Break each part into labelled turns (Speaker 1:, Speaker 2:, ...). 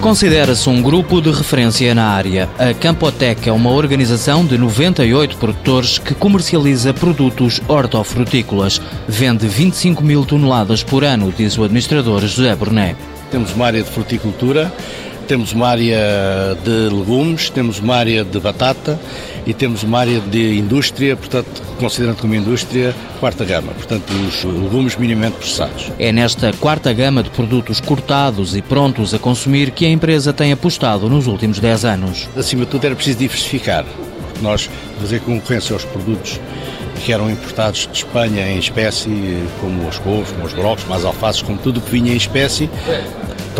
Speaker 1: Considera-se um grupo de referência na área. A Campotec é uma organização de 98 produtores que comercializa produtos hortofrutícolas. Vende 25 mil toneladas por ano, diz o administrador José Brunet.
Speaker 2: Temos uma área de fruticultura, temos uma área de legumes, temos uma área de batata e temos uma área de indústria, portanto, considerando como indústria, quarta gama, portanto, os legumes minimamente processados.
Speaker 1: É nesta quarta gama de produtos cortados e prontos a consumir que a empresa tem apostado nos últimos 10 anos.
Speaker 2: Acima de tudo, era preciso diversificar. Nós fazer concorrência aos produtos que eram importados de Espanha em espécie, como os couves, como os brocos, como as alfaces, como tudo que vinha em espécie,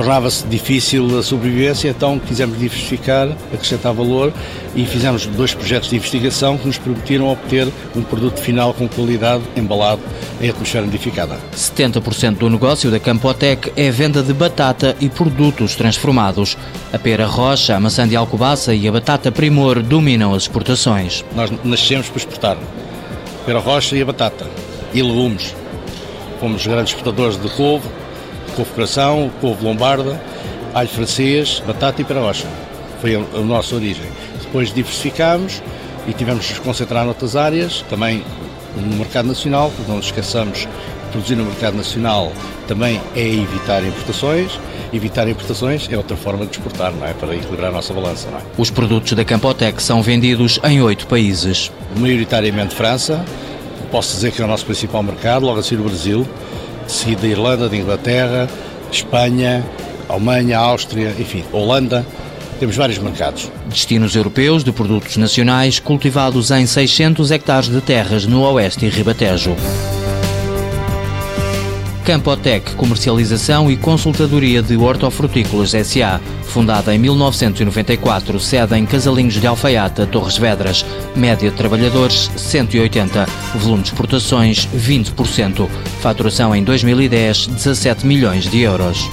Speaker 2: tornava-se difícil a sobrevivência, então quisemos diversificar, acrescentar valor e fizemos dois projetos de investigação que nos permitiram obter um produto final com qualidade embalado em atmosfera modificada.
Speaker 1: 70% do negócio da Campotec é venda de batata e produtos transformados. A pera rocha, a maçã de alcobaça e a batata primor dominam as exportações.
Speaker 2: Nós nascemos para exportar pera rocha e a batata e legumes. Fomos grandes exportadores de couve, couve coração, couve lombarda, alho francês, batata e pera rocha. Foi a, a nossa origem. Depois diversificámos e tivemos de nos concentrar noutras áreas, também no mercado nacional, porque não nos esqueçamos, produzir no mercado nacional também é evitar importações. Evitar importações é outra forma de exportar, não é? Para equilibrar a nossa balança, não é?
Speaker 1: Os produtos da Campotec são vendidos em oito países.
Speaker 2: Maioritariamente França, posso dizer que é o nosso principal mercado, logo a seguir o Brasil, seguida a Irlanda, de Inglaterra, Espanha, Alemanha, Áustria, enfim, Holanda, temos vários mercados.
Speaker 1: Destinos europeus de produtos nacionais cultivados em 600 hectares de terras no Oeste e Ribatejo. Campotec Comercialização e Consultadoria de Hortofrutícolas S.A. Fundada em 1994, sede em Casalinhos de Alfaiata, Torres Vedras. Média de trabalhadores 180. Volume de exportações 20%. Faturação em 2010 17 milhões de euros.